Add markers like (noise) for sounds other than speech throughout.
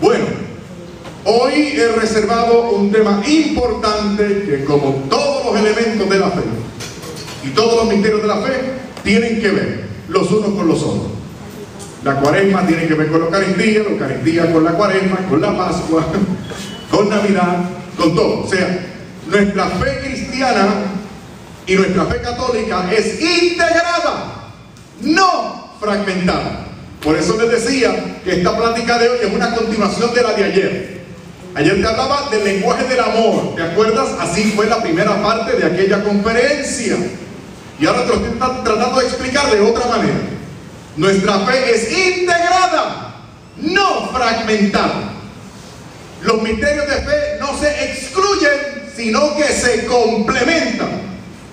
Bueno, hoy he reservado un tema importante que como todos los elementos de la fe y todos los misterios de la fe tienen que ver los unos con los otros. La cuaresma tiene que ver con la Eucaristía, la Eucaristía con la cuaresma, con la Pascua, (laughs) con Navidad, con todo. O sea, nuestra fe cristiana y nuestra fe católica es integrada, no fragmentada. Por eso les decía que esta plática de hoy es una continuación de la de ayer. Ayer te hablaba del lenguaje del amor, ¿te acuerdas? Así fue la primera parte de aquella conferencia. Y ahora te lo estoy tratando de explicar de otra manera. Nuestra fe es integrada, no fragmentada. Los misterios de fe no se excluyen, sino que se complementan.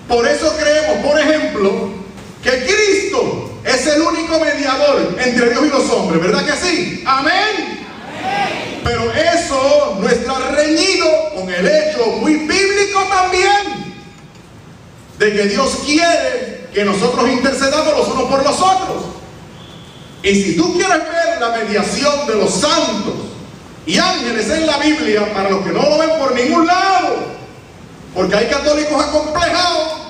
Por eso creemos, por ejemplo, que Cristo es el único mediador entre Dios y los hombres, ¿verdad que sí? Amén. Pero eso no está reñido con el hecho muy bíblico también de que Dios quiere que nosotros intercedamos los unos por los otros. Y si tú quieres ver la mediación de los santos y ángeles en la Biblia, para los que no lo ven por ningún lado, porque hay católicos acomplejados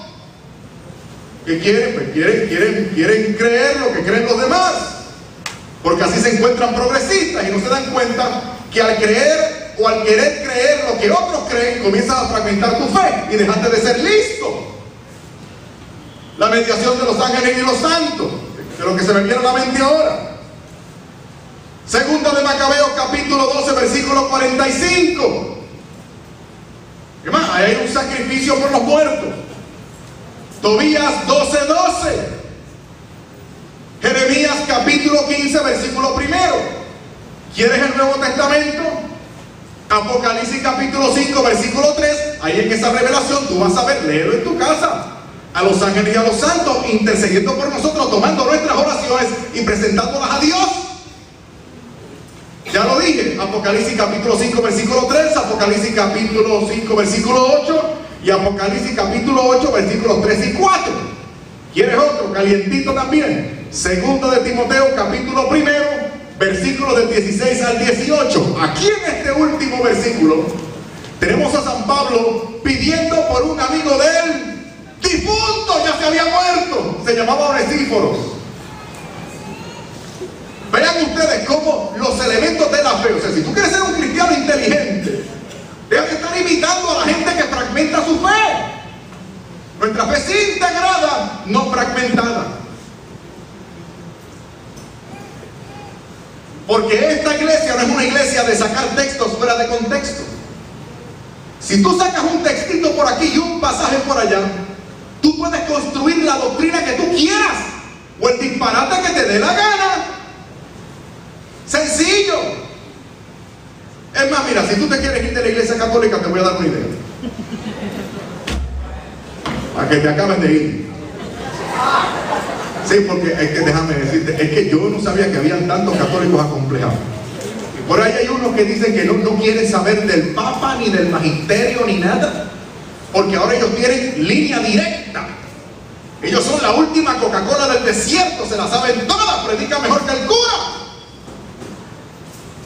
que quieren, pues quieren, quieren, quieren creer lo que creen los demás, porque así se encuentran progresistas y no se dan cuenta que al creer o al querer creer lo que otros creen, comienzas a fragmentar tu fe y dejaste de ser listo. La mediación de los ángeles y los santos, de lo que se me viene a la mente ahora. Segunda de Macabeo, capítulo 12, versículo 45. ¿Qué más? Hay un sacrificio por los muertos. Tobías 12, 12. Jeremías capítulo 15, versículo primero. ¿Quieres el Nuevo Testamento? Apocalipsis capítulo 5, versículo 3. Ahí en esa revelación tú vas a ver, léelo en tu casa. A los ángeles y a los santos intercediendo por nosotros, tomando nuestras oraciones y presentándolas a Dios. Ya lo dije, Apocalipsis capítulo 5, versículo 3, Apocalipsis capítulo 5, versículo 8 y Apocalipsis capítulo 8, versículos 3 y 4. ¿Quieres otro? Calientito también. Segundo de Timoteo capítulo primero, versículos del 16 al 18. Aquí en este último versículo tenemos a San Pablo pidiendo por un amigo de él, difunto, ya se había muerto, se llamaba Onesíforos. Vean ustedes cómo los elementos de la fe, o sea, si tú quieres ser un cristiano inteligente, debes estar imitando a la gente que fragmenta su fe. Nuestra fe es integrada, no fragmentada. Porque esta iglesia no es una iglesia de sacar textos fuera de contexto. Si tú sacas un textito por aquí y un pasaje por allá, tú puedes construir la doctrina que tú quieras o el disparate que te dé la gana. Sencillo. Es más, mira, si tú te quieres ir de la iglesia católica, te voy a dar una idea. Para que te acabes de ir. Sí, porque es que déjame decirte, es que yo no sabía que habían tantos católicos acomplejados. Por ahí hay unos que dicen que no, no quieren saber del Papa, ni del Magisterio, ni nada. Porque ahora ellos tienen línea directa. Ellos son la última Coca-Cola del desierto, se la saben todas, predican mejor que el cura.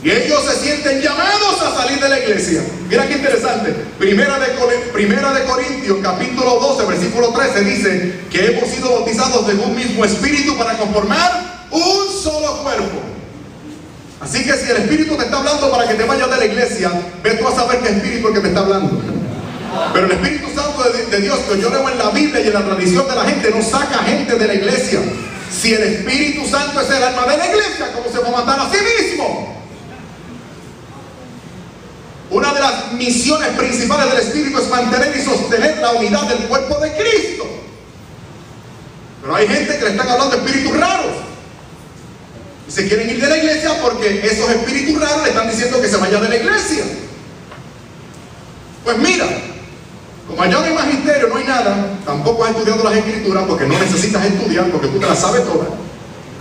Y ellos se sienten llamados a salir de la iglesia. Mira qué interesante. Primera de, Corintios, capítulo 12, versículo 13, dice que hemos sido bautizados de un mismo espíritu para conformar un solo cuerpo. Así que si el espíritu te está hablando para que te vayas de la iglesia, ve tú a saber qué espíritu es el que te está hablando. Pero el Espíritu Santo de, de Dios, que yo leo en la Biblia y en la tradición de la gente, no saca gente de la iglesia. Si el Espíritu Santo es el alma de la iglesia, ¿cómo se va a matar a sí mismo? Una de las misiones principales del Espíritu es mantener y sostener la unidad del cuerpo de Cristo. Pero hay gente que le están hablando de espíritus raros. Y se quieren ir de la iglesia porque esos espíritus raros le están diciendo que se vaya de la iglesia. Pues mira, como allá no hay magisterio, no hay nada, tampoco has estudiado las escrituras porque no necesitas estudiar porque tú te las sabes todas.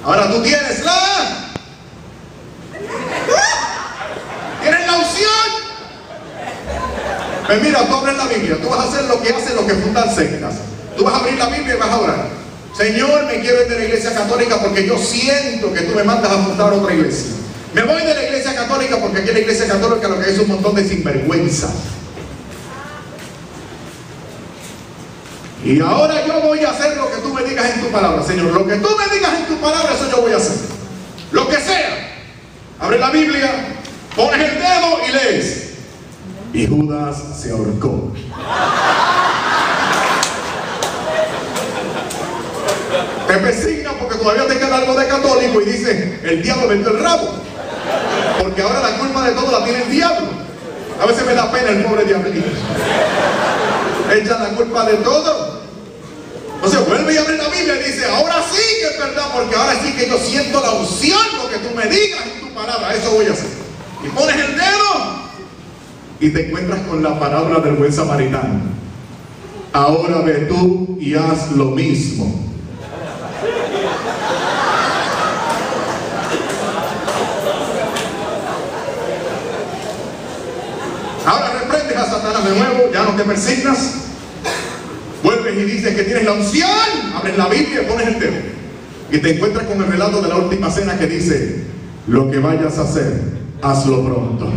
Ahora tú tienes la... Tienes la unción. Mira, tú abres la Biblia, tú vas a hacer lo que hacen los que fundan sectas. Tú vas a abrir la Biblia y vas a orar. Señor, me quiero ir de la iglesia católica porque yo siento que tú me mandas a fundar otra iglesia. Me voy de la iglesia católica porque aquí la iglesia católica lo que es un montón de sinvergüenza. Y ahora yo voy a hacer lo que tú me digas en tu palabra, Señor. Lo que tú me digas en tu palabra, eso yo voy a hacer. Lo que sea. Abre la Biblia, pones el dedo y lees. Y Judas se ahorcó. Te persigna porque todavía te queda algo de católico y dice, el diablo vendió el rabo. Porque ahora la culpa de todo la tiene el diablo. A veces me da pena el pobre diablito. Echa la culpa de todo. Entonces vuelve y abre la Biblia y dice, ahora sí que es verdad, porque ahora sí que yo siento la unción, lo que tú me digas en tu palabra, eso voy a hacer. Y pones el dedo y te encuentras con la palabra del buen samaritano. Ahora ve tú y haz lo mismo. Ahora reprendes a Satanás de nuevo, ya no te persignas. Vuelves y dices que tienes la unción. Abres la Biblia y pones el dedo. Y te encuentras con el relato de la última cena que dice, lo que vayas a hacer, hazlo pronto.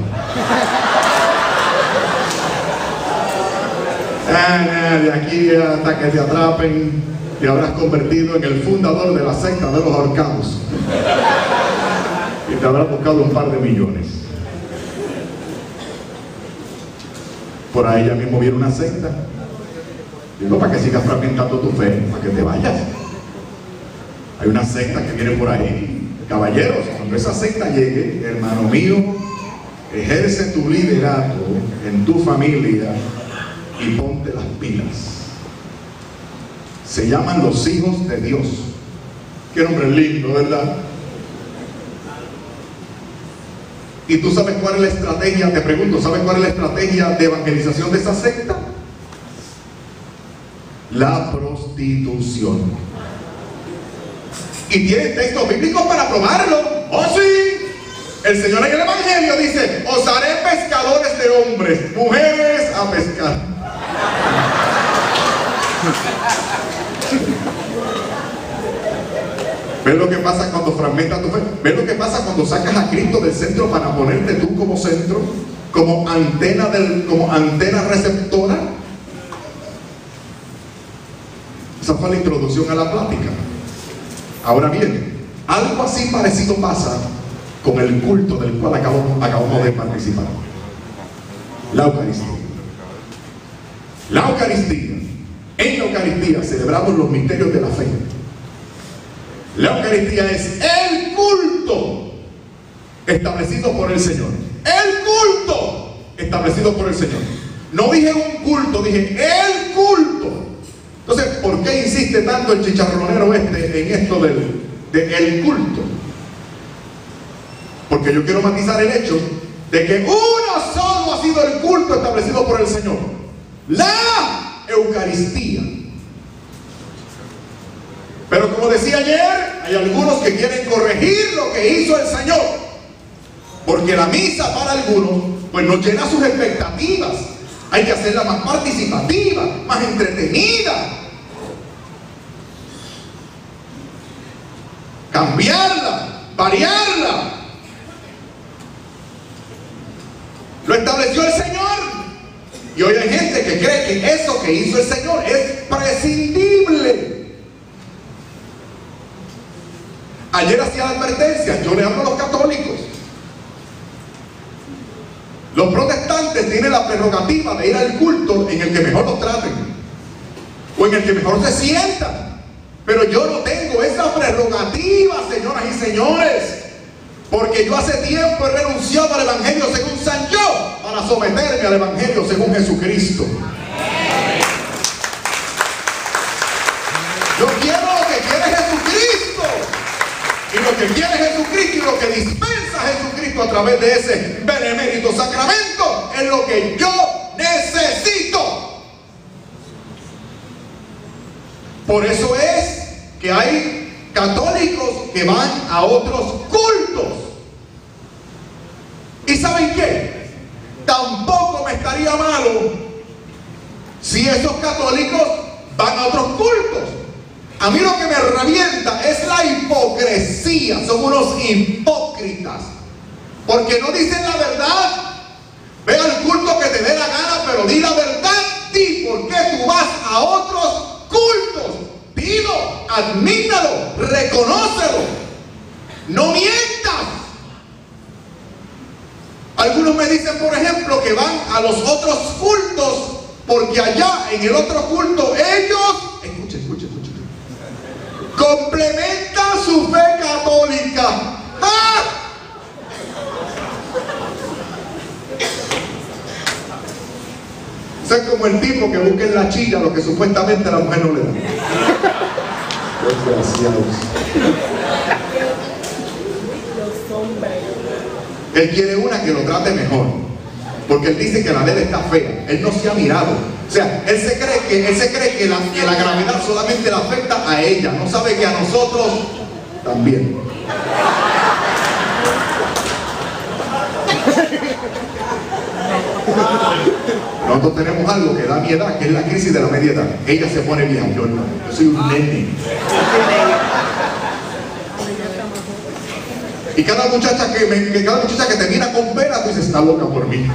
De aquí hasta que te atrapen, te habrás convertido en el fundador de la secta de los ahorcados. Y te habrás buscado un par de millones. Por ahí ya mismo viene una secta. Digo, para que sigas fragmentando tu fe, para que te vayas. Hay una secta que viene por ahí. Caballeros, cuando esa secta llegue, hermano mío, ejerce tu liderato en tu familia y ponte las pilas. Se llaman los hijos de Dios. Qué nombre lindo, ¿verdad? ¿Y tú sabes cuál es la estrategia? Te pregunto, ¿sabes cuál es la estrategia de evangelización de esa secta? La prostitución. Y tienen textos bíblicos para probarlo. ¡Oh sí! El Señor en el Evangelio dice, os haré pescadores de hombres, mujeres a pescar. ¿Ves lo que pasa cuando fragmentas tu fe? ¿Ves lo que pasa cuando sacas a Cristo del centro para ponerte tú como centro? Como antena, del, como antena receptora. Esa fue la introducción a la plática. Ahora bien, algo así parecido pasa con el culto del cual acabamos, acabamos de participar. La Eucaristía. La Eucaristía. En la Eucaristía celebramos los misterios de la fe. La Eucaristía es el culto establecido por el Señor. El culto establecido por el Señor. No dije un culto, dije el culto. Entonces, ¿por qué insiste tanto el chicharronero este en esto del de culto? Porque yo quiero matizar el hecho de que uno solo ha sido el culto establecido por el Señor. La Eucaristía. Pero como decía ayer, hay algunos que quieren corregir lo que hizo el Señor. Porque la misa para algunos, pues no llena sus expectativas. Hay que hacerla más participativa, más entretenida. Cambiarla, variarla. Lo estableció el Señor. Y hoy hay gente que cree que eso que hizo el Señor es prescindible. Ayer hacía la advertencia, yo le hablo a los católicos. Los protestantes tienen la prerrogativa de ir al culto en el que mejor los traten o en el que mejor se sientan. Pero yo no tengo esa prerrogativa, señoras y señores. Porque yo hace tiempo he renunciado al Evangelio según San yo para someterme al Evangelio según Jesucristo. Yo quiero lo que quiere Jesucristo. Y lo que quiere Jesucristo y lo que dispensa Jesucristo a través de ese benemérito sacramento es lo que yo necesito. Por eso es que hay católicos que van a otros cultos. ¿Y saben qué? Tampoco me estaría malo si esos católicos van a otros cultos. A mí lo que me revienta es la hipocresía. Son unos hipócritas. Porque no dicen la verdad. Ve al culto que te dé la gana, pero di la verdad. Di por qué tú vas a otros cultos. Dilo, admítalo, reconócelo. No mientas. Algunos me dicen, por ejemplo, que van a los otros cultos porque allá en el otro culto ellos, escuchen, escuchen, escuchen, complementan su fe católica. ¡Ah! Es como el tipo que busca en la chilla lo que supuestamente la mujer no le da. Él quiere una que lo trate mejor. Porque él dice que la ley está fea. Él no se ha mirado. O sea, él se cree que, él se cree que la, la gravedad solamente le afecta a ella. No sabe que a nosotros también. Nosotros tenemos algo que da mi edad, que es la crisis de la media edad. Ella se pone vieja, yo no. Yo soy un nene. Y cada muchacha que, me, cada muchacha que te mira con pena, tú dices, está loca por mí.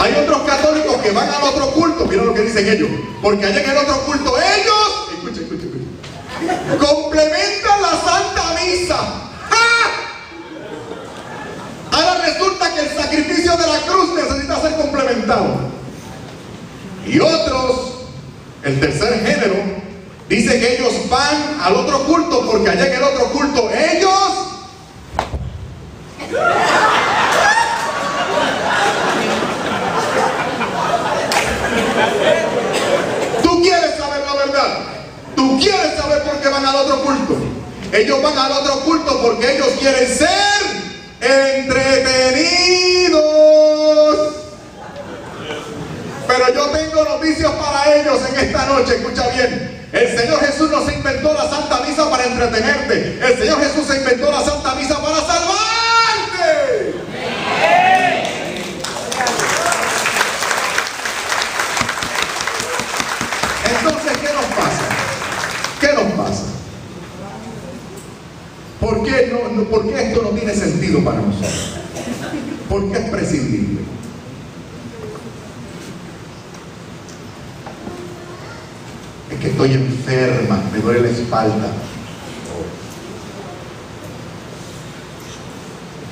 Hay otros católicos que van al otro culto, mira lo que dicen ellos, porque allá en el otro culto ellos, escucha, escucha, escucha, complementan la Santa Misa. ¡Ah! Ahora resulta que el sacrificio de la cruz necesita ser complementado. Y otros, el tercer género, Dice que ellos van al otro culto porque allá en el otro culto ellos... Tú quieres saber la verdad. Tú quieres saber por qué van al otro culto. Ellos van al otro culto porque ellos quieren ser entretenidos. Pero yo tengo noticias para ellos en esta noche. Escucha bien. El Señor Jesús no se inventó la Santa Misa para entretenerte. El Señor Jesús se inventó la Santa Misa para salvarte. Entonces, ¿qué nos pasa? ¿Qué nos pasa? ¿Por qué, no, ¿Por qué esto no tiene sentido para nosotros? ¿Por qué es prescindible? Que estoy enferma, me duele la espalda.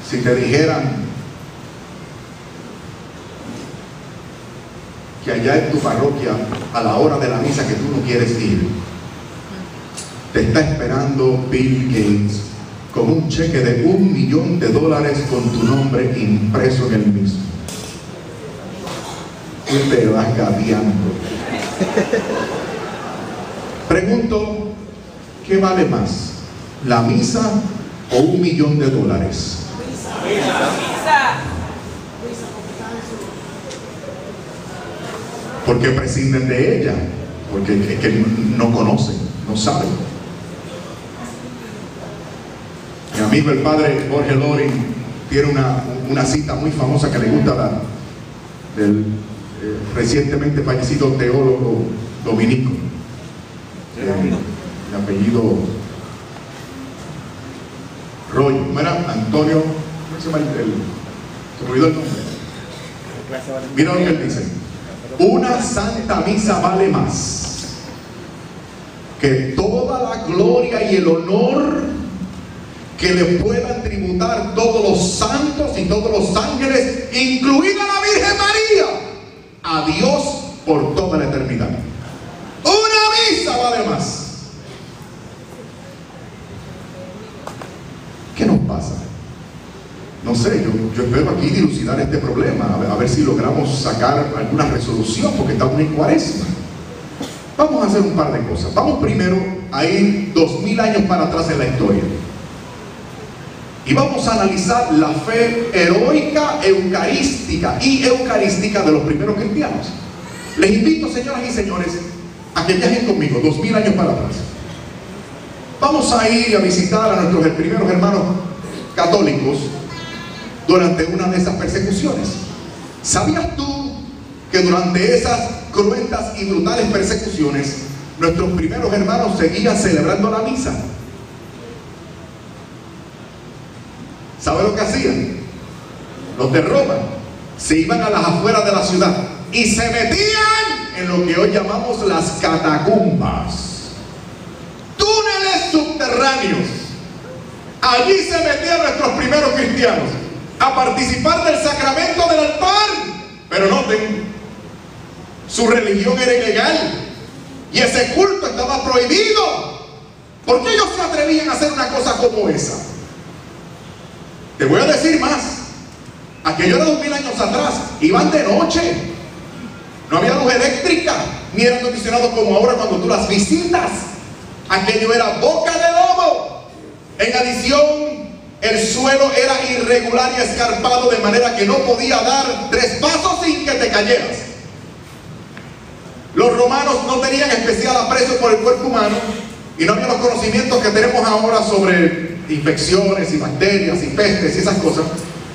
Si te dijeran que allá en tu parroquia, a la hora de la misa que tú no quieres ir, te está esperando Bill Gates con un cheque de un millón de dólares con tu nombre impreso en el mismo. Tú te vas gaviando. Pregunto, ¿qué vale más? ¿La misa o un millón de dólares? Porque prescinden de ella, porque es que no conocen, no saben. Mi amigo el padre Jorge Loring tiene una, cita muy famosa que le gusta dar del eh, recientemente fallecido teólogo dominico el apellido Roy, ¿cómo era? Antonio, ¿cómo se llama el, se olvidó el nombre? Mira lo que él dice. Una santa misa vale más que toda la gloria y el honor que le puedan tributar todos los santos y todos los ángeles, incluida la Virgen María, a Dios por toda la eternidad más. ¿Qué nos pasa? No sé, yo, espero aquí dilucidar este problema, a ver, si logramos sacar alguna resolución, porque estamos en cuaresma. Vamos a hacer un par de cosas. Vamos primero a ir dos mil años para atrás en la historia. Y vamos a analizar la fe heroica, eucarística y eucarística de los primeros cristianos. Les invito, señoras y señores, a que viajen conmigo, dos mil años para atrás. Vamos a ir a visitar a nuestros primeros hermanos católicos durante una de esas persecuciones. ¿Sabías tú que durante esas cruentas y brutales persecuciones nuestros primeros hermanos seguían celebrando la misa? ¿Sabe lo que hacían? Los de Roma se iban a las afueras de la ciudad y se metían en lo que hoy llamamos las catacumbas. Túneles subterráneos. Allí se metían nuestros primeros cristianos a participar del sacramento del altar. Pero noten, su religión era ilegal y ese culto estaba prohibido. ¿Por qué ellos se atrevían a hacer una cosa como esa? Te voy a decir más. Aquello era dos mil años atrás. Iban de noche. No había luz eléctrica, ni era acondicionado como ahora cuando tú las visitas. Aquello era boca de lobo. En adición, el suelo era irregular y escarpado de manera que no podía dar tres pasos sin que te cayeras. Los romanos no tenían especial aprecio por el cuerpo humano y no había los conocimientos que tenemos ahora sobre infecciones y bacterias y pestes y esas cosas.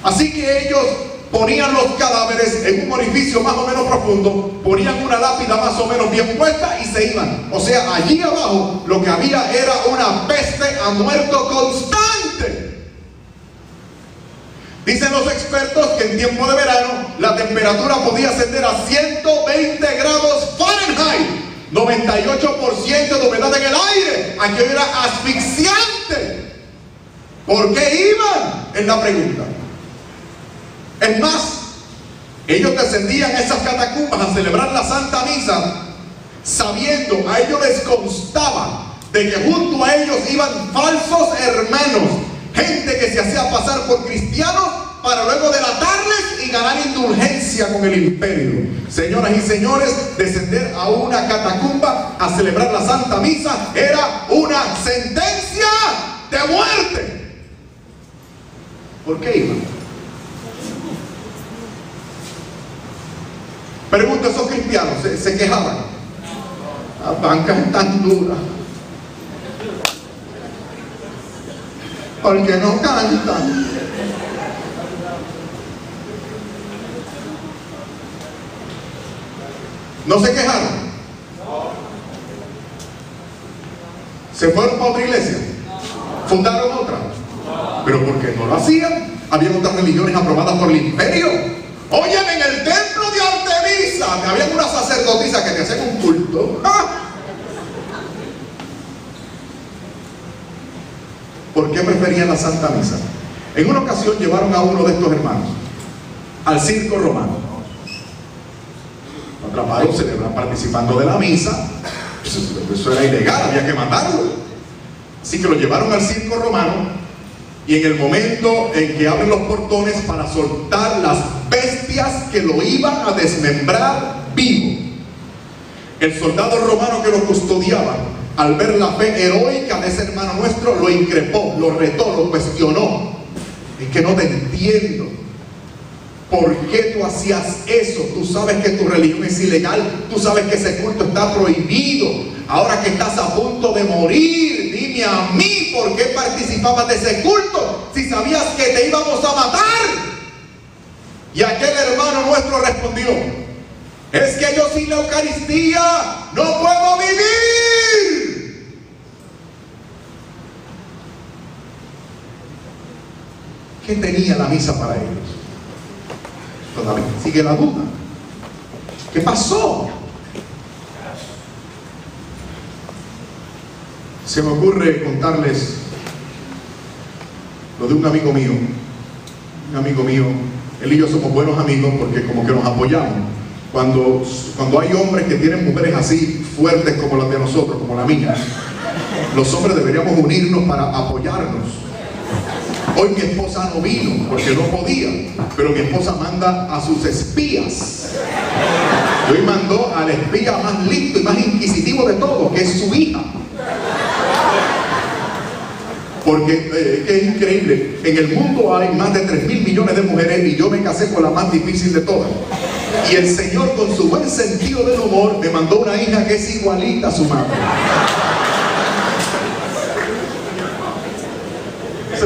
Así que ellos ponían los cadáveres en un orificio más o menos profundo, ponían una lápida más o menos bien puesta y se iban. O sea, allí abajo lo que había era una peste a muerto constante. Dicen los expertos que en tiempo de verano la temperatura podía ascender a 120 grados Fahrenheit, 98% de humedad en el aire. Aquello era asfixiante. ¿Por qué iban? Es la pregunta. Es más, ellos descendían a esas catacumbas a celebrar la Santa Misa, sabiendo, a ellos les constaba de que junto a ellos iban falsos hermanos, gente que se hacía pasar por cristianos para luego delatarles y ganar indulgencia con el imperio. Señoras y señores, descender a una catacumba a celebrar la Santa Misa era una sentencia de muerte. ¿Por qué iban? Pregunto, esos cristianos se, quejaban. Las bancas están duras. Porque no cantan. ¿No se quejaron? ¿Se fueron para otra iglesia? ¿Fundaron otra? ¿Pero por qué no lo hacían? Había otras religiones aprobadas por el imperio. Oye, en el templo de Había una sacerdotisa que te hacían un culto. ¡Ah! ¿Por qué preferían la Santa Misa? En una ocasión llevaron a uno de estos hermanos al circo romano. Lo atraparon, celebran participando de la misa. Eso era ilegal, había que matarlo. Así que lo llevaron al circo romano y en el momento en que abren los portones para soltar las que lo iban a desmembrar vivo, el soldado romano que lo custodiaba, al ver la fe heroica de ese hermano nuestro, lo increpó, lo retó, lo cuestionó. Es que no te entiendo. ¿Por qué tú hacías eso? Tú sabes que tu religión es ilegal, tú sabes que ese culto está prohibido. Ahora que estás a punto de morir, dime a mí por qué participabas de ese culto si sabías que te íbamos a matar. Y aquel hermano nuestro respondió, es que yo sin la Eucaristía no puedo vivir. ¿Qué tenía la misa para ellos? Todavía sigue la duda. ¿Qué pasó? Se me ocurre contarles lo de un amigo mío. Un amigo mío, él y yo somos buenos amigos porque como que nos apoyamos. Cuando, cuando hay hombres que tienen mujeres así fuertes como las de nosotros, como la mía, los hombres deberíamos unirnos para apoyarnos. Hoy mi esposa no vino porque no podía, pero mi esposa manda a sus espías. Hoy mandó al espía más listo y más inquisitivo de todos, que es su hija. Porque eh, es increíble, en el mundo hay más de 3 mil millones de mujeres y yo me casé con la más difícil de todas. Y el Señor con su buen sentido del humor me mandó una hija que es igualita a su madre.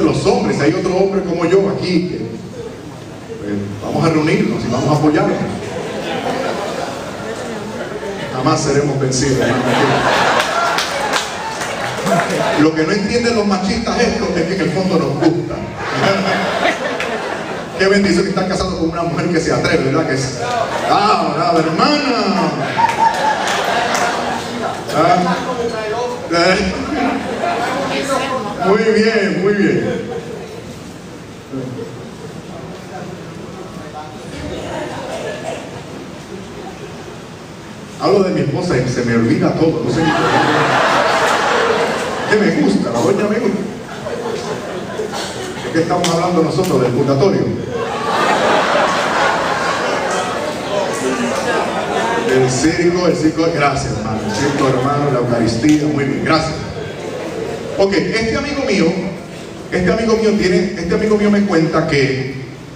los hombres, hay otro hombre como yo aquí, pues, vamos a reunirnos y vamos a apoyarnos. Jamás seremos vencidos, Lo que no entienden los machistas esto es que en el fondo nos gusta. Qué bendición que estar casado con una mujer que se atreve, ¿verdad? Que es. ¡Ah, brava, hermana! ¿Ah? Eh. Muy bien, muy bien. Hablo de mi esposa y se me olvida todo. Me gusta, la doña me gusta. ¿De qué estamos hablando nosotros? Del purgatorio. El circo, el circo, gracias hermano. El circo hermano, la Eucaristía, muy bien, gracias. Ok, este amigo mío, este amigo mío tiene, este amigo mío me cuenta que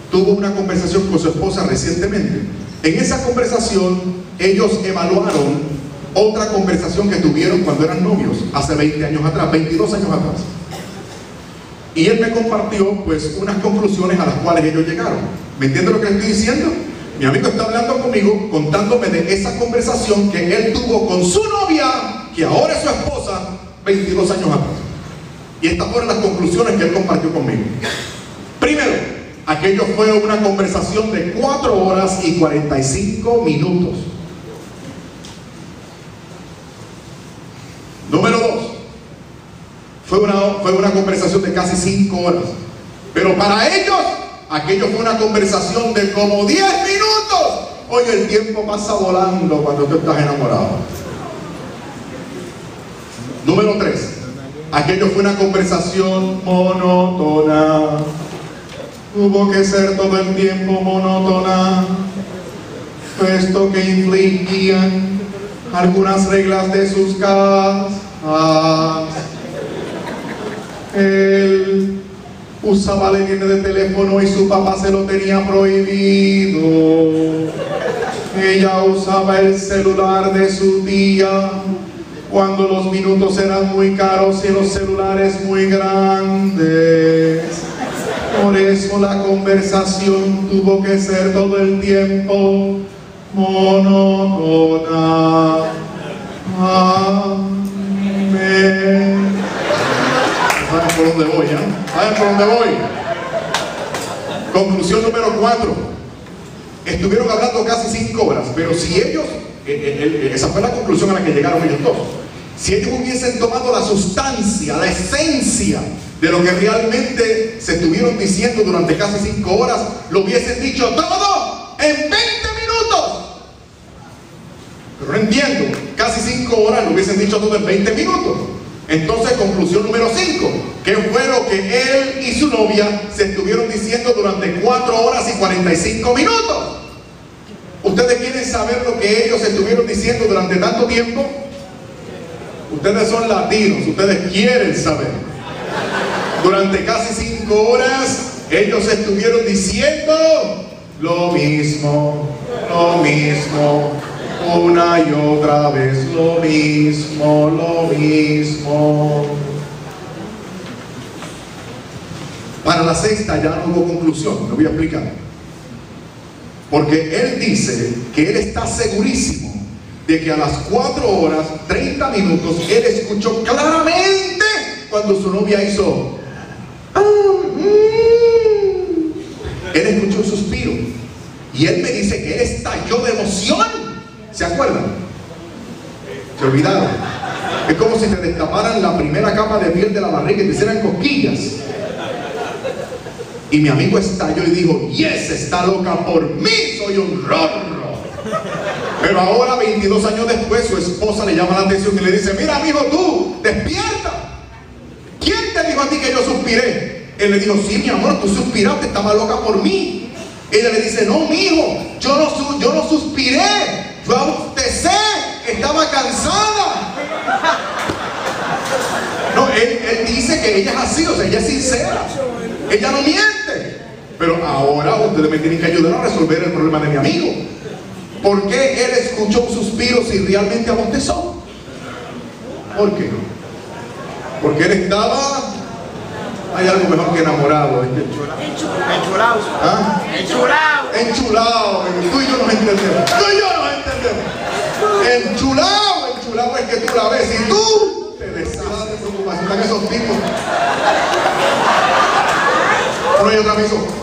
tuvo una conversación con su esposa recientemente. En esa conversación ellos evaluaron otra conversación que tuvieron cuando eran novios, hace 20 años atrás, 22 años atrás. Y él me compartió pues unas conclusiones a las cuales ellos llegaron. ¿Me entiende lo que estoy diciendo? Mi amigo está hablando conmigo, contándome de esa conversación que él tuvo con su novia, que ahora es su esposa, 22 años atrás. Y estas fueron las conclusiones que él compartió conmigo. Primero, aquello fue una conversación de 4 horas y 45 minutos. Número 2, fue una, fue una conversación de casi 5 horas. Pero para ellos, aquello fue una conversación de como 10 minutos. Oye, el tiempo pasa volando cuando tú estás enamorado. Número 3. Aquello fue una conversación monótona. Tuvo que ser todo el tiempo monótona. Puesto que infligían algunas reglas de sus casas. Él usaba línea de teléfono y su papá se lo tenía prohibido. Ella usaba el celular de su tía cuando los minutos eran muy caros y los celulares muy grandes. Por eso la conversación tuvo que ser todo el tiempo Amén. ¿Saben por dónde voy? ¿eh? ¿Saben por dónde voy? Conclusión número cuatro. Estuvieron hablando casi cinco horas, pero si ellos, eh, eh, esa fue la conclusión a la que llegaron ellos dos. Si ellos hubiesen tomado la sustancia, la esencia de lo que realmente se estuvieron diciendo durante casi cinco horas, lo hubiesen dicho todo en 20 minutos. Pero no entiendo, casi cinco horas lo hubiesen dicho todo en 20 minutos. Entonces, conclusión número 5, ¿qué fue lo que él y su novia se estuvieron diciendo durante 4 horas y 45 minutos? ¿Ustedes quieren saber lo que ellos estuvieron diciendo durante tanto tiempo? Ustedes son latinos, ustedes quieren saber. Durante casi 5 horas ellos estuvieron diciendo lo mismo, lo mismo, una y otra vez lo mismo, lo mismo. Para la sexta ya no hubo conclusión, lo voy a explicar. Porque él dice que él está segurísimo de que a las 4 horas 30 minutos él escuchó claramente cuando su novia hizo. "Ah, mm". Él escuchó un suspiro. Y él me dice que él estalló de emoción. ¿Se acuerdan? Se olvidaron. Es como si te destaparan la primera capa de piel de la barriga y te hicieran cosquillas. Y mi amigo estalló y dijo, yes, está loca por mí, soy un rorro. Pero ahora, 22 años después, su esposa le llama la atención y le dice, mira, amigo, tú, despierta. ¿Quién te dijo a ti que yo suspiré? Él le dijo, sí, mi amor, tú suspiraste, estaba loca por mí. Ella le dice, no, mijo, yo no, yo no suspiré, abostecé, estaba cansada. No, él, él dice que ella es así, o sea, ella es sincera. Ella no miente. Pero ahora ustedes me tienen que ayudar a resolver el problema de mi amigo. ¿Por qué él escuchó un suspiro si realmente abostezó? ¿Por qué? Porque él estaba... Hay algo mejor que enamorado. este Enchulado. ¿Ah? Enchulado. Enchulado, tú y yo nos entendemos. Tú y yo nos entendemos. Enchulado, enchulado es que tú la ves y tú te deshaces de. Están esos tipos. Uno y otra vez hizo.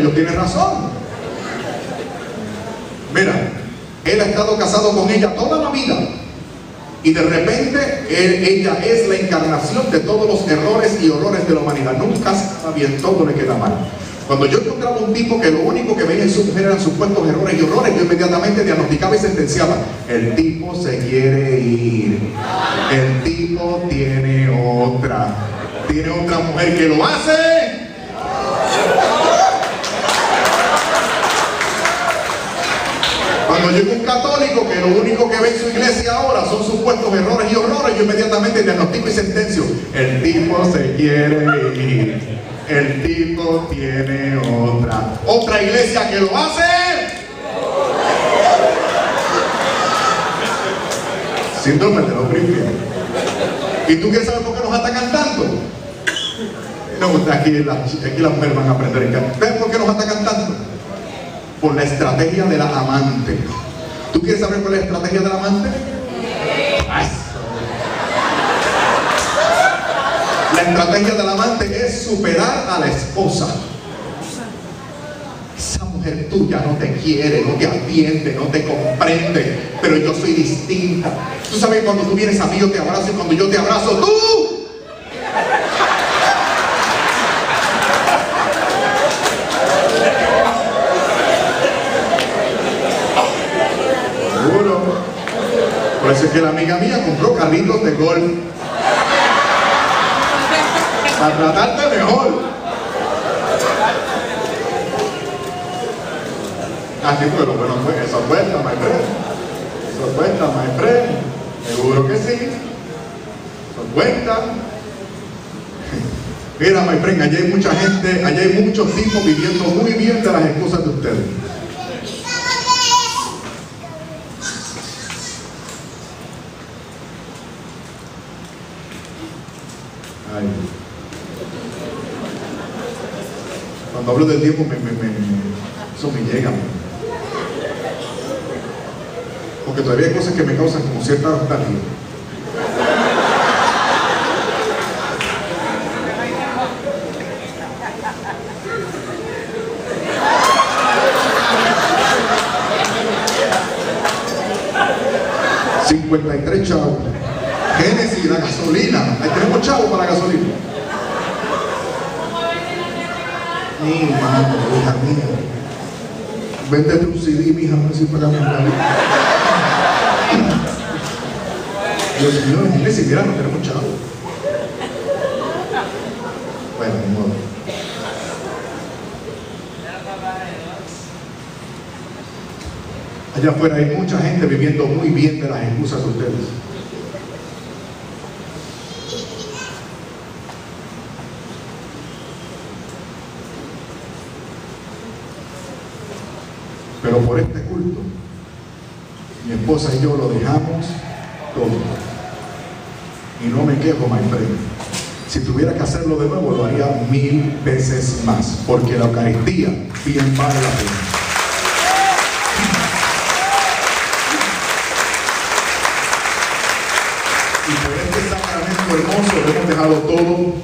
ellos tienen razón. Mira, él ha estado casado con ella toda la vida. Y de repente ella es la encarnación de todos los errores y horrores de la humanidad. Nunca está bien, todo le queda mal. Cuando yo encontraba un tipo que lo único que veía en su mujer eran supuestos errores y horrores, yo inmediatamente diagnosticaba y sentenciaba. El tipo se quiere ir. El tipo tiene otra. Tiene otra mujer que lo hace. Cuando llega un católico que lo único que ve en su iglesia ahora son supuestos errores y horrores, yo inmediatamente diagnostico y sentencio. El tipo se quiere ir. El tipo tiene otra. Otra iglesia que lo hace. Síndrome de los ¿Y tú quieres saber por qué nos atacan tanto? No, aquí, aquí las mujeres van a aprender en ¿Ven por qué nos atacan tanto? Por la estrategia de la amante. ¿Tú quieres saber cuál es la estrategia de la amante? La estrategia del amante es superar a la esposa. Esa mujer tuya no te quiere, no te atiende, no te comprende, pero yo soy distinta. Tú sabes cuando tú vienes a mí yo te abrazo y cuando yo te abrazo tú Por eso es que la amiga mía compró carritos de golf. Para tratarte mejor. Así fue lo bueno fue. Eso cuesta, my friend. Eso cuesta, my friend. Seguro que sí. Eso cuesta. Mira, my friend, allá hay mucha gente, allá hay muchos tipos viviendo muy bien de las excusas de ustedes. Hablo del tiempo, me, me, me, eso me llega. Porque todavía hay cosas que me causan como cierta nostalgia. ...53 chavos... Génesis, la gasolina. Ahí tenemos chavos para la gasolina. Mi mano, hija mía. Véndete un CD, mi hija, no si pagamos la vida. Dios mío, en iglesia, mira, no tenemos chavos. Bueno, ni modo. Allá afuera hay mucha gente viviendo muy bien de las excusas de ustedes. Pero por este culto, mi esposa y yo lo dejamos todo. Y no me quejo, my friend. Si tuviera que hacerlo de nuevo, lo haría mil veces más. Porque la Eucaristía bien vale la pena. Y por este sacramento hermoso lo hemos dejado todo.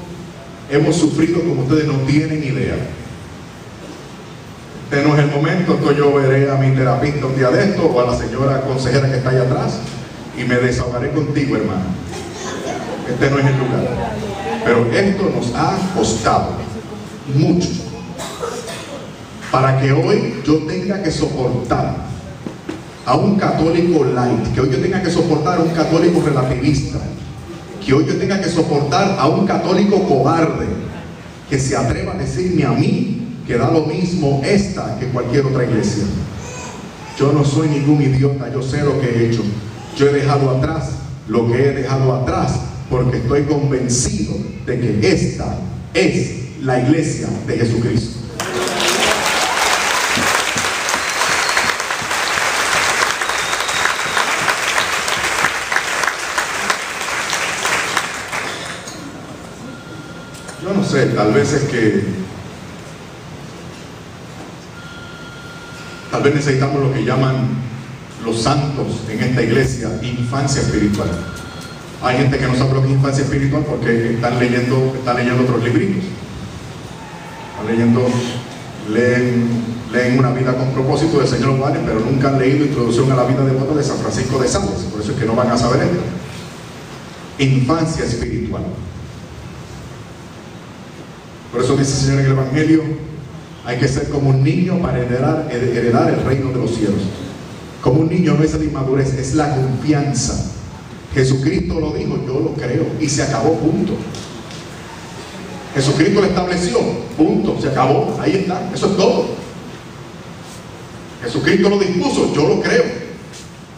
Hemos sufrido como ustedes no tienen idea. Este no es el momento, entonces yo veré a mi terapista un día de esto o a la señora consejera que está allá atrás y me desahogaré contigo, hermano. Este no es el lugar. Pero esto nos ha costado mucho para que hoy yo tenga que soportar a un católico light, que hoy yo tenga que soportar a un católico relativista, que hoy yo tenga que soportar a un católico cobarde, que se atreva a decirme a mí que da lo mismo esta que cualquier otra iglesia. Yo no soy ningún idiota, yo sé lo que he hecho. Yo he dejado atrás lo que he dejado atrás porque estoy convencido de que esta es la iglesia de Jesucristo. Yo no sé, tal vez es que Tal vez necesitamos lo que llaman los santos en esta iglesia, infancia espiritual. Hay gente que no sabe lo que es infancia espiritual porque están leyendo, están leyendo otros libritos. Están leyendo leen, una vida con propósito del señor Juárez, pero nunca han leído Introducción a la vida devota de San Francisco de Sales. Por eso es que no van a saber esto. Infancia espiritual. Por eso dice el Señor en el Evangelio, hay que ser como un niño para heredar, el reino de los cielos. Como un niño no es la inmadurez, es la confianza. Jesucristo lo dijo, yo lo creo, y se acabó, punto. Jesucristo lo estableció, punto, se acabó, ahí está, eso es todo. Jesucristo lo dispuso, yo lo creo.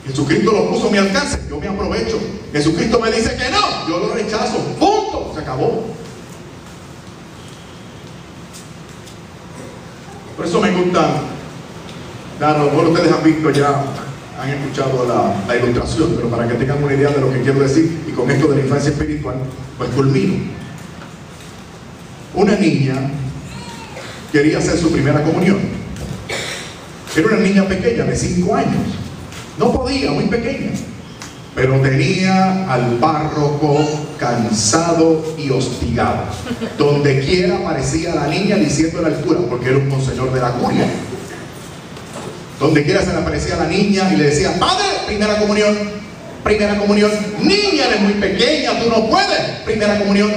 Jesucristo lo puso a mi alcance, yo me aprovecho. Jesucristo me dice que no, yo lo rechazo, punto, se acabó. Por eso me gusta, claro, lo ustedes han visto ya, han escuchado la, la, ilustración, pero para que tengan una idea de lo que quiero decir, y con esto de la infancia espiritual, pues culmino. Una niña quería hacer su primera comunión. Era una niña pequeña, de 5 años. No podía, muy pequeña. Pero tenía al párroco cansado y hostigado. Donde quiera aparecía la niña diciendo la altura, porque era un monseñor de la curia. Donde quiera se le aparecía la niña y le decía, padre, primera comunión, primera comunión, niña eres muy pequeña, tú no puedes, primera comunión,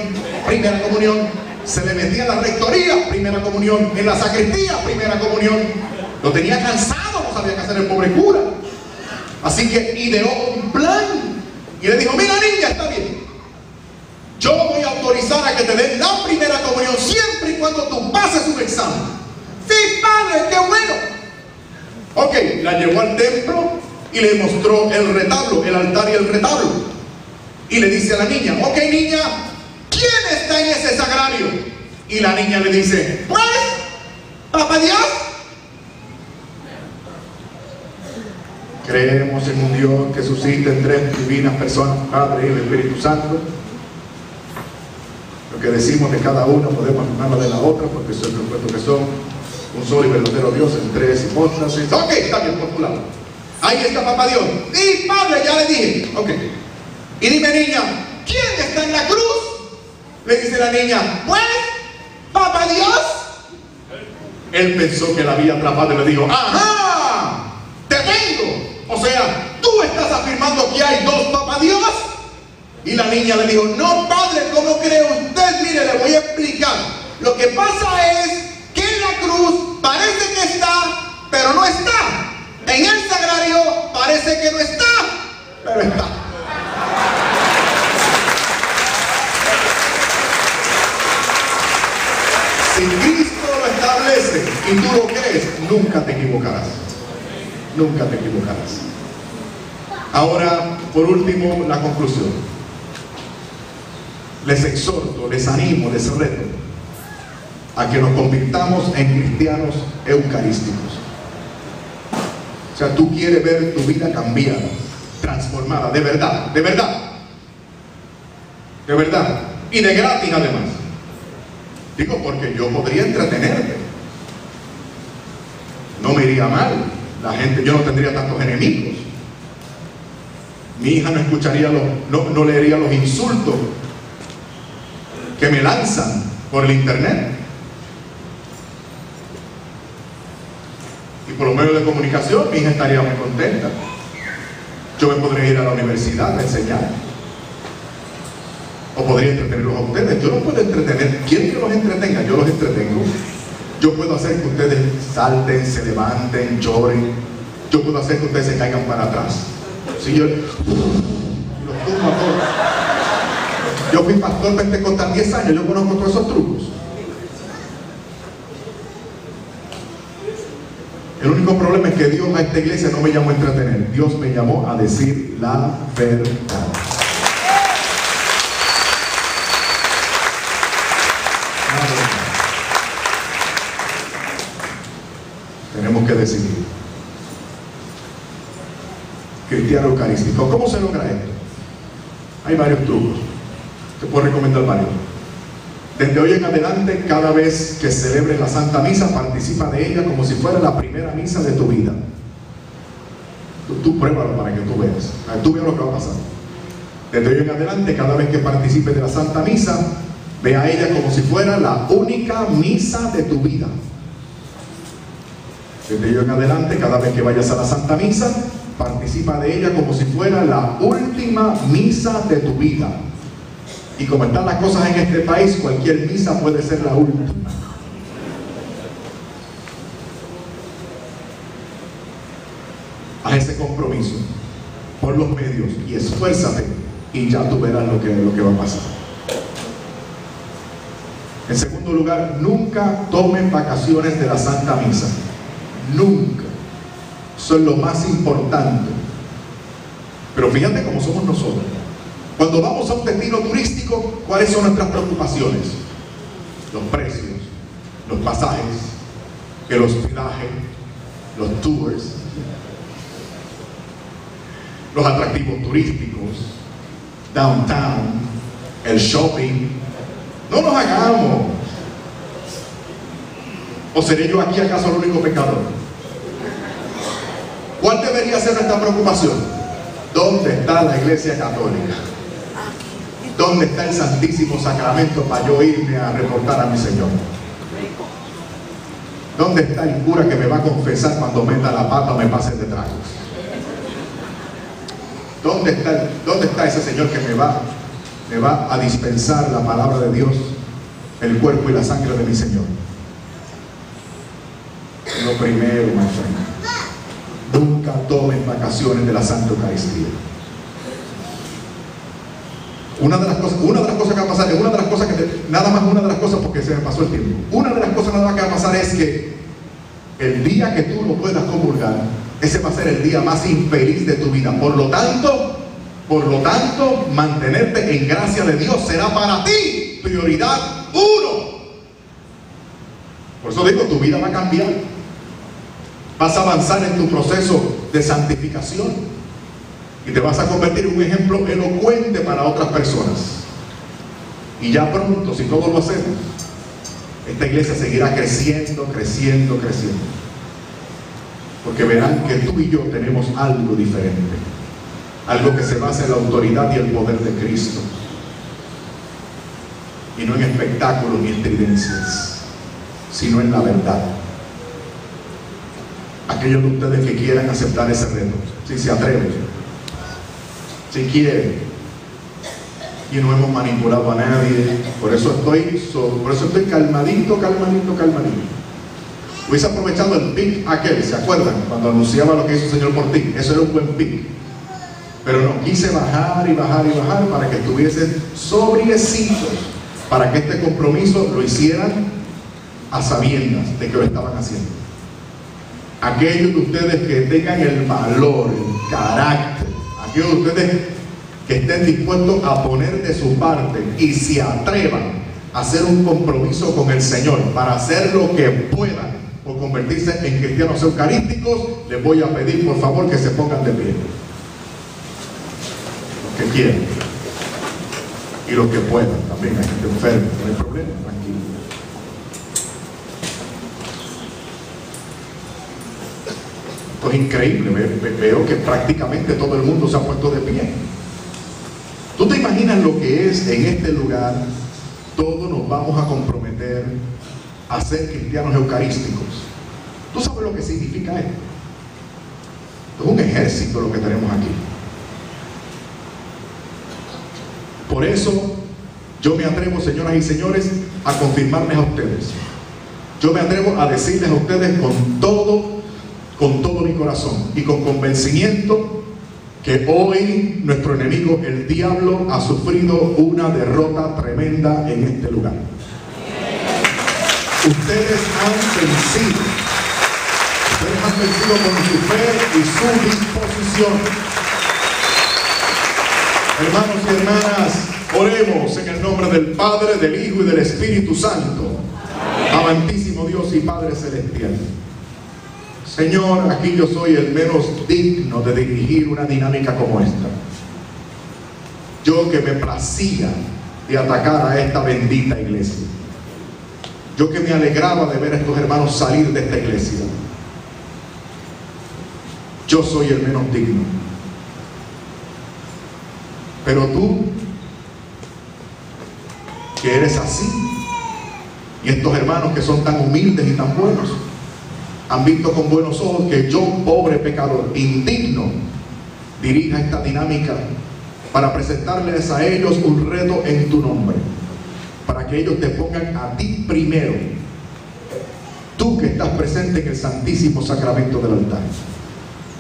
primera comunión. Se le metía en la rectoría, primera comunión, en la sacristía, primera comunión. Lo tenía cansado, no sabía qué hacer el pobre cura. Así que ideó un plan y le dijo, mira niña, está bien. Yo voy a autorizar a que te den la primera comunión siempre y cuando tú pases un examen. Sí, padre, qué bueno. Ok, la llevó al templo y le mostró el retablo, el altar y el retablo. Y le dice a la niña, ok niña, ¿quién está en ese sagrario? Y la niña le dice, pues, papá Dios. Creemos en un Dios que suscita en tres divinas personas, Padre, y el Espíritu Santo. Lo que decimos de cada uno podemos afirmarlo de la otra, porque lo que son un solo y verdadero Dios en tres hipóstasis. Ok, está bien, por tu lado. Ahí está papá Dios. Y padre, ya le dije. Ok. Y dime, niña, ¿quién está en la cruz? Le dice la niña, pues, papá Dios. Él pensó que la había atrapado y le dijo, ¡ajá! ¡Te tengo! O sea, tú estás afirmando que hay dos papá. Y la niña le dijo, no, padre, ¿cómo cree usted? Mire, le voy a explicar. Lo que pasa es que en la cruz parece que está, pero no está. En el sagrario parece que no está, pero está. Si Cristo lo establece y tú lo crees, nunca te equivocarás. Nunca te equivocarás. Ahora, por último, la conclusión. Les exhorto, les animo, les reto a que nos convirtamos en cristianos eucarísticos. O sea, tú quieres ver tu vida cambiada, transformada, de verdad, de verdad. De verdad. Y de gratis además. Digo, porque yo podría entretenerte. No me iría mal. La gente, yo no tendría tantos enemigos. Mi hija no escucharía los, no, no leería los insultos que me lanzan por el internet. Y por los medios de comunicación mi hija estaría muy contenta. Yo me podría ir a la universidad a enseñar. O podría entretenerlos a ustedes. Yo no puedo entretener. ¿Quién que los entretenga? Yo los entretengo. Yo puedo hacer que ustedes salten, se levanten, lloren. Yo puedo hacer que ustedes se caigan para atrás. Si yo los todos. Yo fui pastor pentecostal 10 años, yo conozco todos esos trucos. El único problema es que Dios a esta iglesia no me llamó a entretener, Dios me llamó a decir la verdad. Tenemos que decidir. Eucarístico. ¿Cómo se logra esto? Hay varios trucos. Te puedo recomendar varios. Desde hoy en adelante, cada vez que celebres la Santa Misa, participa de ella como si fuera la primera misa de tu vida. Tú, tú pruébalo para que tú veas. Tú veas lo que va a pasar. Desde hoy en adelante, cada vez que participes de la Santa Misa, ve a ella como si fuera la única misa de tu vida. Desde ello en adelante, cada vez que vayas a la Santa Misa, participa de ella como si fuera la última misa de tu vida. Y como están las cosas en este país, cualquier misa puede ser la última. Haz ese compromiso por los medios y esfuérzate y ya tú verás lo que, lo que va a pasar. En segundo lugar, nunca tomen vacaciones de la Santa Misa. Nunca. Es lo más importante. Pero fíjate cómo somos nosotros. Cuando vamos a un destino turístico, ¿cuáles son nuestras preocupaciones? Los precios, los pasajes, el hospedaje, los tours, los atractivos turísticos, downtown, el shopping. No nos hagamos. ¿O seré yo aquí acaso el único pecador? ¿Cuál debería ser nuestra preocupación? ¿Dónde está la iglesia católica? ¿Dónde está el Santísimo Sacramento para yo irme a reportar a mi Señor? ¿Dónde está el cura que me va a confesar cuando meta la pata o me pase de? ¿Dónde está, ¿Dónde está ese Señor que me va, me va a dispensar la palabra de Dios, el cuerpo y la sangre de mi Señor? Lo primero, friend. Nunca tomen vacaciones de la Santa Eucaristía. Una de las cosas, una de las cosas que va a pasar, una de las cosas que nada más una de las cosas porque se me pasó el tiempo. Una de las cosas nada más que va a pasar es que el día que tú no puedas comulgar, ese va a ser el día más infeliz de tu vida. Por lo tanto, por lo tanto, mantenerte en gracia de Dios será para ti prioridad uno. Por eso digo, tu vida va a cambiar. Vas a avanzar en tu proceso de santificación y te vas a convertir en un ejemplo elocuente para otras personas. Y ya pronto, si todos lo hacemos, esta iglesia seguirá creciendo, creciendo, creciendo. Porque verán que tú y yo tenemos algo diferente. Algo que se basa en la autoridad y el poder de Cristo. Y no en espectáculos ni estridencias, sino en la verdad. Aquellos de ustedes que quieran aceptar ese reto, si se atreven, si quieren, y no hemos manipulado a nadie, por eso estoy, por eso estoy calmadito, calmadito, calmadito. Hubiese aprovechado el pic aquel, ¿se acuerdan? Cuando anunciaba lo que hizo el Señor por ti. Eso era un buen pic. Pero no, quise bajar y bajar y bajar para que estuviesen sobriecitos, para que este compromiso lo hicieran a sabiendas de que lo estaban haciendo. Aquellos de ustedes que tengan el valor, el carácter, aquellos de ustedes que estén dispuestos a poner de su parte y se atrevan a hacer un compromiso con el Señor para hacer lo que puedan por convertirse en cristianos eucarísticos, les voy a pedir por favor que se pongan de pie. Los que quieran. Y los que puedan. También hay gente enferma, no hay problema, tranquilo. Esto es increíble, veo que prácticamente todo el mundo se ha puesto de pie. ¿Tú te imaginas lo que es en este lugar? Todos nos vamos a comprometer a ser cristianos eucarísticos. ¿Tú sabes lo que significa esto? Es un ejército lo que tenemos aquí. Por eso yo me atrevo, señoras y señores, a confirmarles a ustedes. Yo me atrevo a decirles a ustedes con todo, con todo mi corazón y con convencimiento que hoy nuestro enemigo, el diablo, ha sufrido una derrota tremenda en este lugar. Ustedes han vencido. Ustedes han vencido con su fe y su disposición. Hermanos y hermanas, oremos en el nombre del Padre, del Hijo y del Espíritu Santo. Amantísimo Dios y Padre Celestial. Señor, aquí yo soy el menos digno de dirigir una dinámica como esta. Yo que me placía de atacar a esta bendita iglesia. Yo que me alegraba de ver a estos hermanos salir de esta iglesia. Yo soy el menos digno. Pero tú, que eres así, y estos hermanos que son tan humildes y tan buenos, han visto con buenos ojos que yo, pobre pecador, indigno, dirija esta dinámica para presentarles a ellos un reto en tu nombre, para que ellos te pongan a ti primero, tú que estás presente en el santísimo sacramento del altar,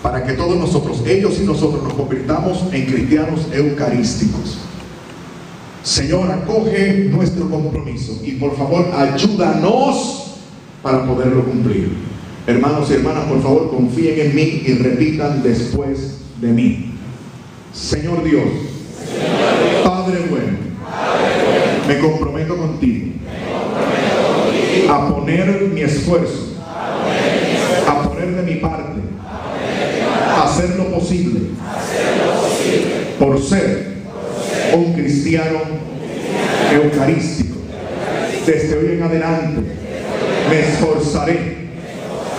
para que todos nosotros, ellos y nosotros, nos convirtamos en cristianos eucarísticos. Señor, acoge nuestro compromiso y por favor ayúdanos para poderlo cumplir. Hermanos y hermanas, por favor confíen en mí y repitan después de mí. Señor Dios, Padre bueno, me comprometo contigo a poner mi esfuerzo, a poner de mi parte, a hacer lo posible por ser un cristiano eucarístico. Desde en adelante me esforzaré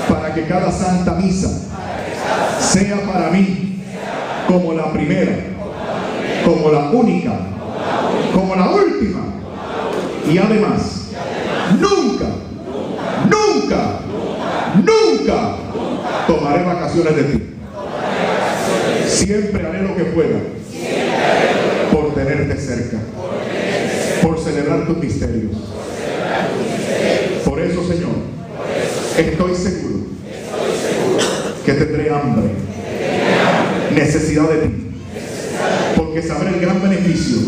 para que cada santa misa sea para mí como la primera, como la única, como la última. Y además, nunca, nunca, nunca tomaré vacaciones de ti. Siempre haré lo que pueda por tenerte cerca, por celebrar tus misterios. Por eso, Señor, estoy seguro que tendré hambre, necesidad de ti, porque sabré el gran beneficio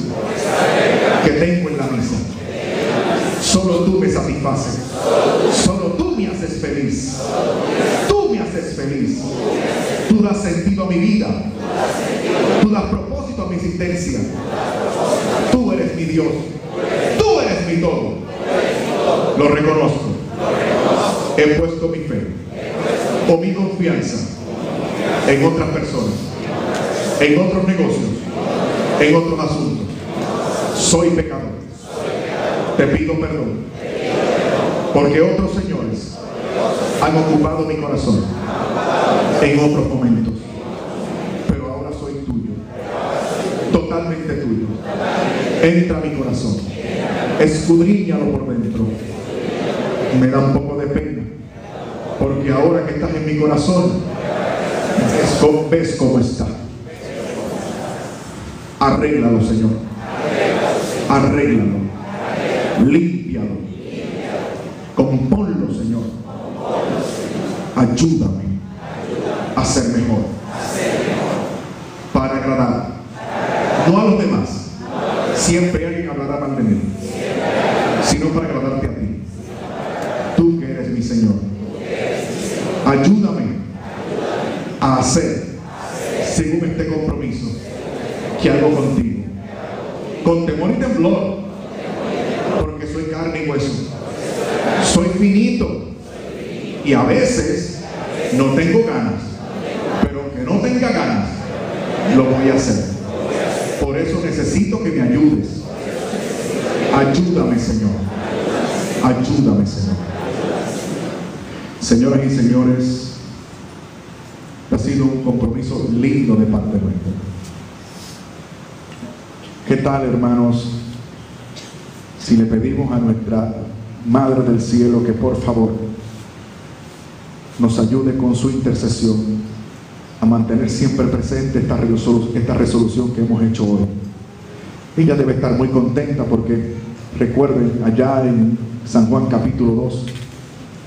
que tengo en la misa. Solo tú me satisfaces, solo tú me haces feliz, tú me haces feliz, tú das sentido a mi vida, tú das propósito a mi existencia, tú eres mi Dios, tú eres mi todo, lo reconozco, he puesto mi fe o mi confianza en otras personas, en otros negocios, en otros asuntos. Soy pecador. Te pido perdón. Porque otros señores han ocupado mi corazón en otros momentos. Pero ahora soy tuyo. Totalmente tuyo. Entra a mi corazón. Escudriñalo por dentro. Me da un poco de pena. Porque ahora que estás en mi corazón, ves cómo, está. Arréglalo, Señor. Arréglalo. Límpialo. Componlo, Señor. Ayúdame a ser mejor. Para agradar. No a los demás. Siempre alguien hablará mal de mí. Sino para agradarte a ti. Tú que eres mi Señor. Ayúdame a hacer según este compromiso que hago contigo. Con temor y temblor. Porque soy carne y hueso. Soy finito. Y a veces no tengo ganas. Pero aunque no tenga ganas, lo voy a hacer. Por eso necesito que me ayudes. Ayúdame, Señor. Ayúdame, Señor. Señoras y señores, ha sido un compromiso lindo de parte nuestra. ¿Qué tal, hermanos? Si le pedimos a nuestra Madre del Cielo que por favor nos ayude con su intercesión a mantener siempre presente esta resolución, que hemos hecho hoy. Ella debe estar muy contenta porque recuerden allá en San Juan capítulo 2,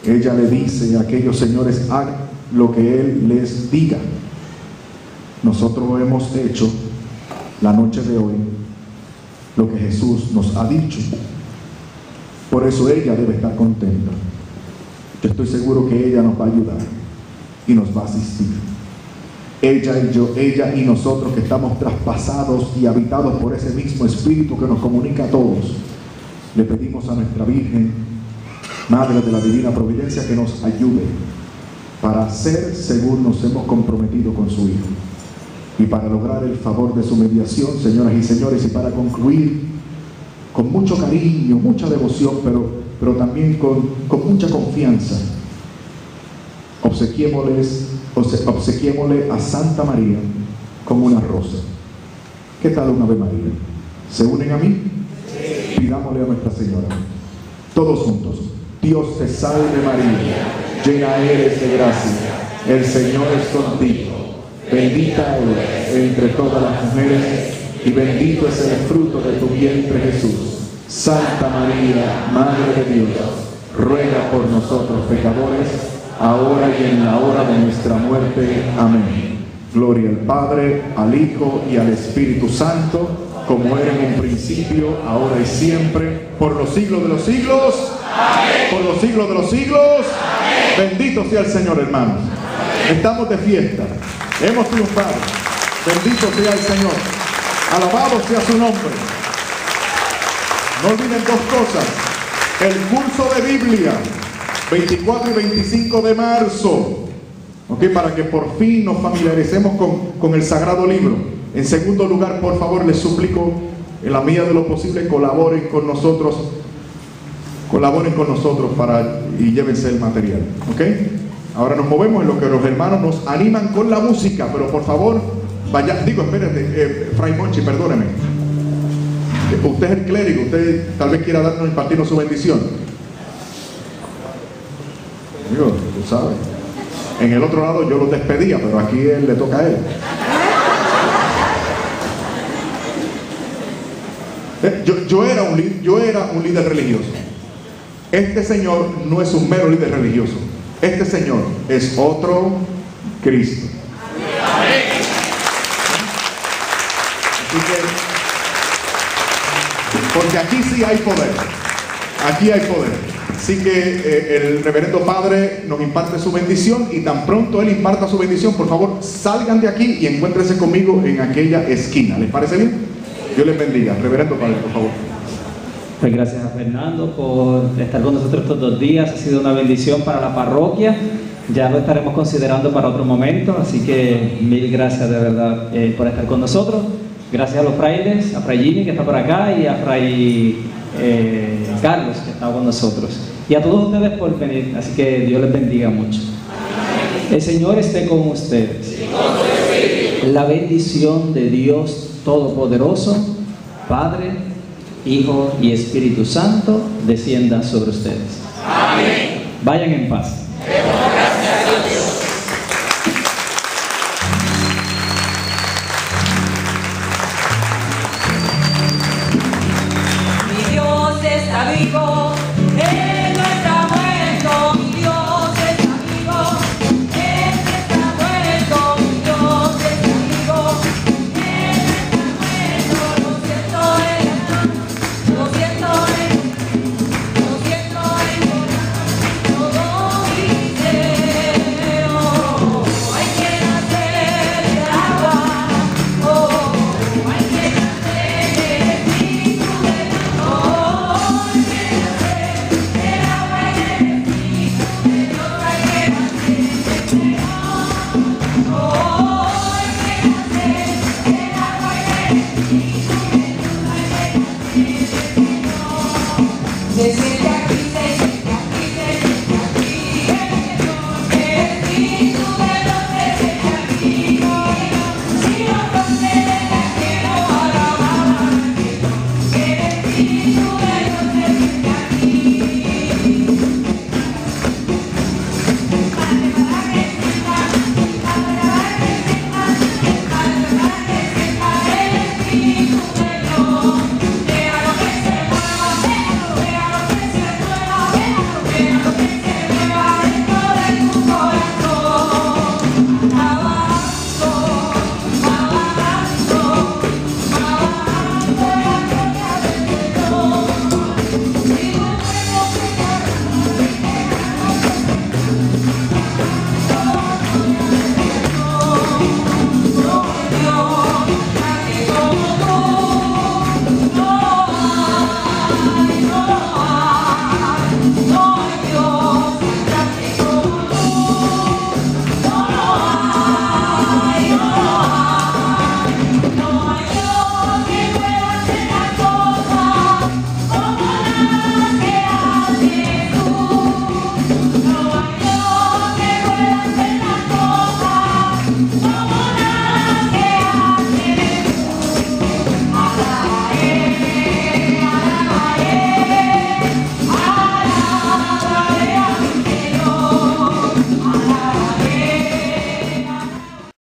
ella le dice a aquellos señores, hagan lo que Él les diga. Nosotros hemos hecho la noche de hoy, lo que Jesús nos ha dicho. Por eso ella debe estar contenta. Yo estoy seguro que ella nos va a ayudar y nos va a asistir. Ella y yo, ella y nosotros que estamos traspasados y habitados por ese mismo Espíritu que nos comunica a todos, le pedimos a nuestra Virgen, Madre de la Divina Providencia, que nos ayude para hacer según nos hemos comprometido con su Hijo y para lograr el favor de su mediación, señoras y señores, y para concluir con mucho cariño, mucha devoción, pero, pero también con, con mucha confianza. Obsequiémosles, obse- obsequiémosle a Santa María como una rosa. ¿Qué tal una Ave María? ¿Se unen a mí? Pidámosle a Nuestra Señora. Todos juntos. Dios te salve María llena eres de gracia, el Señor es contigo, bendita eres entre todas las mujeres y bendito es el fruto de tu vientre Jesús. Santa María, Madre de Dios, ruega por nosotros pecadores, ahora y en la hora de nuestra muerte. Amén. Gloria al Padre, al Hijo y al Espíritu Santo, como era en un principio, ahora y siempre, por los siglos de los siglos. Por los siglos de los siglos. Bendito sea el Señor, hermanos. Estamos de fiesta. Hemos triunfado. Bendito sea el Señor. Alabado sea su nombre. No olviden dos cosas. El curso de Biblia, 24 y 25 de marzo. ¿Ok? Para que por fin nos familiaricemos con, con el Sagrado Libro. En segundo lugar, por favor, les suplico, en la medida de lo posible, colaboren con nosotros. Colaboren con nosotros para y llévense el material. ¿Ok? Ahora nos movemos en lo que los hermanos nos animan con la música, pero por favor, vaya, digo, espérate, eh, Fray Monchi, perdóneme. Usted es el clérigo, usted tal vez quiera darnos, impartirnos su bendición. Digo, tú sabes. En el otro lado yo lo despedía, pero aquí él le toca a él. Eh, Yo, yo era un, yo era un líder religioso. Este señor no es un mero líder religioso. Este señor es otro Cristo. Así que, porque aquí sí hay poder. Aquí hay poder. Así que eh, el reverendo padre nos imparte su bendición y tan pronto él imparta su bendición, por favor, salgan de aquí y encuéntrense conmigo en aquella esquina. ¿Les parece bien? Dios les bendiga. Reverendo padre, por favor. Pues gracias a Fernando por estar con nosotros estos dos días. Ha sido una bendición para la parroquia. Ya lo estaremos considerando para otro momento. Así que mil gracias de verdad eh, por estar con nosotros. Gracias a los frailes, a Fray Jimmy que está por acá y a Fray eh, Carlos que está con nosotros. Y a todos ustedes por venir. Así que Dios les bendiga mucho. El Señor esté con ustedes. La bendición de Dios Todopoderoso, Padre, Hijo y Espíritu Santo, descienda sobre ustedes. Vayan en paz.